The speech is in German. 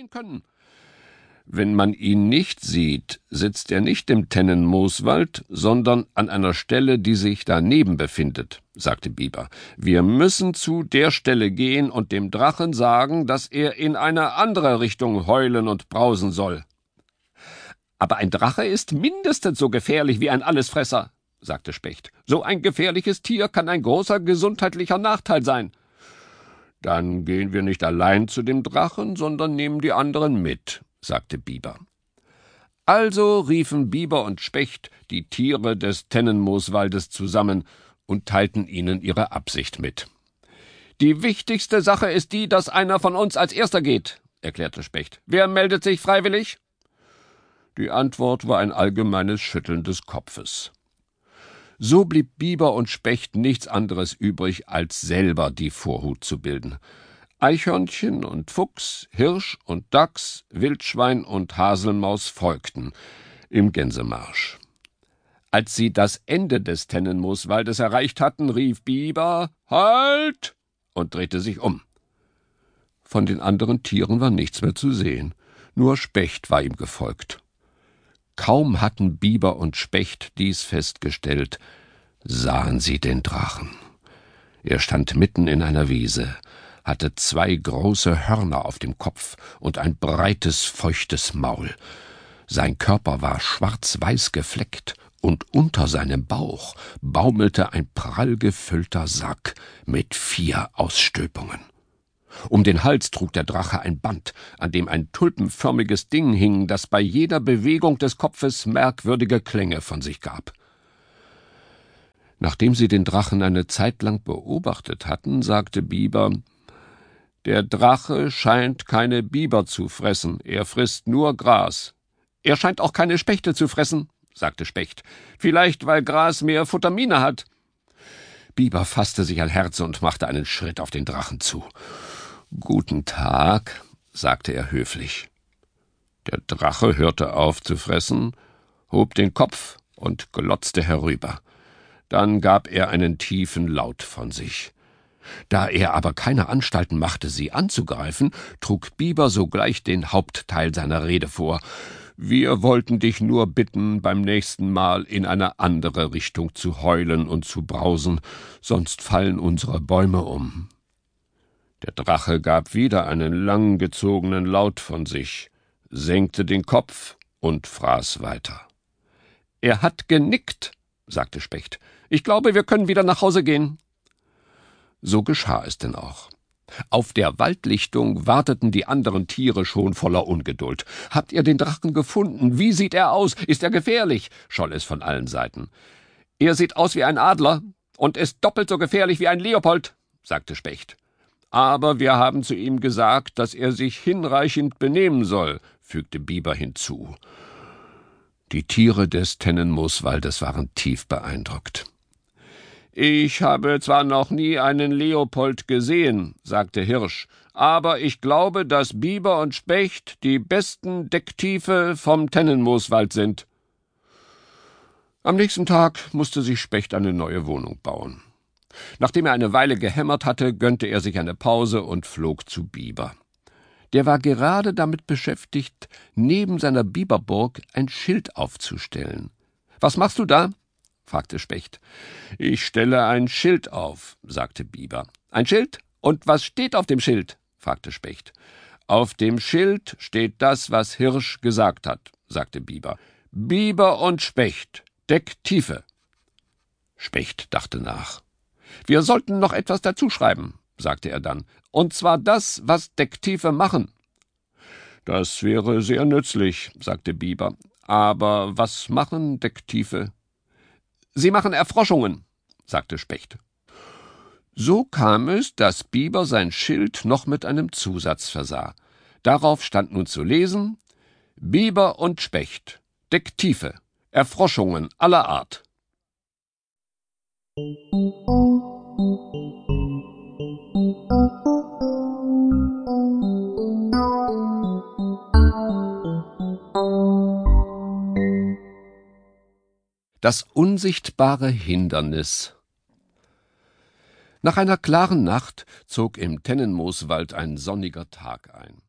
sehen können. Wenn man ihn nicht sieht, sitzt er nicht im Tennenmooswald, sondern an einer Stelle, die sich daneben befindet, sagte Biber. Wir müssen zu der Stelle gehen und dem Drachen sagen, dass er in eine andere Richtung heulen und brausen soll. Aber ein Drache ist mindestens so gefährlich wie ein Allesfresser, sagte Specht. So ein gefährliches Tier kann ein großer gesundheitlicher Nachteil sein. Dann gehen wir nicht allein zu dem Drachen, sondern nehmen die anderen mit, sagte Biber. Also riefen Biber und Specht die Tiere des Tennenmooswaldes zusammen und teilten ihnen ihre Absicht mit. Die wichtigste Sache ist die, dass einer von uns als erster geht, erklärte Specht. Wer meldet sich freiwillig? Die Antwort war ein allgemeines Schütteln des Kopfes. So blieb Biber und Specht nichts anderes übrig, als selber die Vorhut zu bilden. Eichhörnchen und Fuchs, Hirsch und Dachs, Wildschwein und Haselmaus folgten im Gänsemarsch. Als sie das Ende des Tennenmooswaldes erreicht hatten, rief Biber Halt und drehte sich um. Von den anderen Tieren war nichts mehr zu sehen, nur Specht war ihm gefolgt. Kaum hatten Biber und Specht dies festgestellt, sahen sie den Drachen. Er stand mitten in einer Wiese, hatte zwei große Hörner auf dem Kopf und ein breites, feuchtes Maul. Sein Körper war schwarz-weiß gefleckt, und unter seinem Bauch baumelte ein prall gefüllter Sack mit vier Ausstülpungen. Um den Hals trug der Drache ein Band, an dem ein tulpenförmiges Ding hing, das bei jeder Bewegung des Kopfes merkwürdige Klänge von sich gab. Nachdem sie den Drachen eine Zeit lang beobachtet hatten, sagte Biber der Drache scheint keine Biber zu fressen, er frisst nur Gras. Er scheint auch keine Spechte zu fressen, sagte Specht. Vielleicht, weil Gras mehr Futtermine hat. Biber fasste sich ein Herz und machte einen Schritt auf den Drachen zu. Guten Tag, sagte er höflich. Der Drache hörte auf zu fressen, hob den Kopf und glotzte herüber. Dann gab er einen tiefen Laut von sich. Da er aber keine Anstalten machte, sie anzugreifen, trug Biber sogleich den Hauptteil seiner Rede vor. Wir wollten dich nur bitten, beim nächsten Mal in eine andere Richtung zu heulen und zu brausen, sonst fallen unsere Bäume um. Der Drache gab wieder einen langgezogenen Laut von sich, senkte den Kopf und fraß weiter. Er hat genickt, sagte Specht. Ich glaube, wir können wieder nach Hause gehen. So geschah es denn auch. Auf der Waldlichtung warteten die anderen Tiere schon voller Ungeduld. Habt ihr den Drachen gefunden? Wie sieht er aus? Ist er gefährlich? scholl es von allen Seiten. Er sieht aus wie ein Adler und ist doppelt so gefährlich wie ein Leopold, sagte Specht. Aber wir haben zu ihm gesagt, dass er sich hinreichend benehmen soll, fügte Biber hinzu. Die Tiere des Tennenmooswaldes waren tief beeindruckt. Ich habe zwar noch nie einen Leopold gesehen, sagte Hirsch, aber ich glaube, dass Biber und Specht die besten Decktiefe vom Tennenmooswald sind. Am nächsten Tag musste sich Specht eine neue Wohnung bauen. Nachdem er eine Weile gehämmert hatte, gönnte er sich eine Pause und flog zu Biber. Der war gerade damit beschäftigt, neben seiner Biberburg ein Schild aufzustellen. Was machst du da? fragte Specht. Ich stelle ein Schild auf, sagte Biber. Ein Schild? Und was steht auf dem Schild? fragte Specht. Auf dem Schild steht das, was Hirsch gesagt hat, sagte Biber. Biber und Specht, Decktiefe. Specht dachte nach. Wir sollten noch etwas dazuschreiben, sagte er dann, und zwar das, was Decktiefe machen. Das wäre sehr nützlich, sagte Biber. Aber was machen Decktiefe? Sie machen Erfroschungen, sagte Specht. So kam es, dass Biber sein Schild noch mit einem Zusatz versah. Darauf stand nun zu lesen Biber und Specht, Decktiefe, Erfroschungen aller Art. Das unsichtbare Hindernis. Nach einer klaren Nacht zog im Tennenmooswald ein sonniger Tag ein.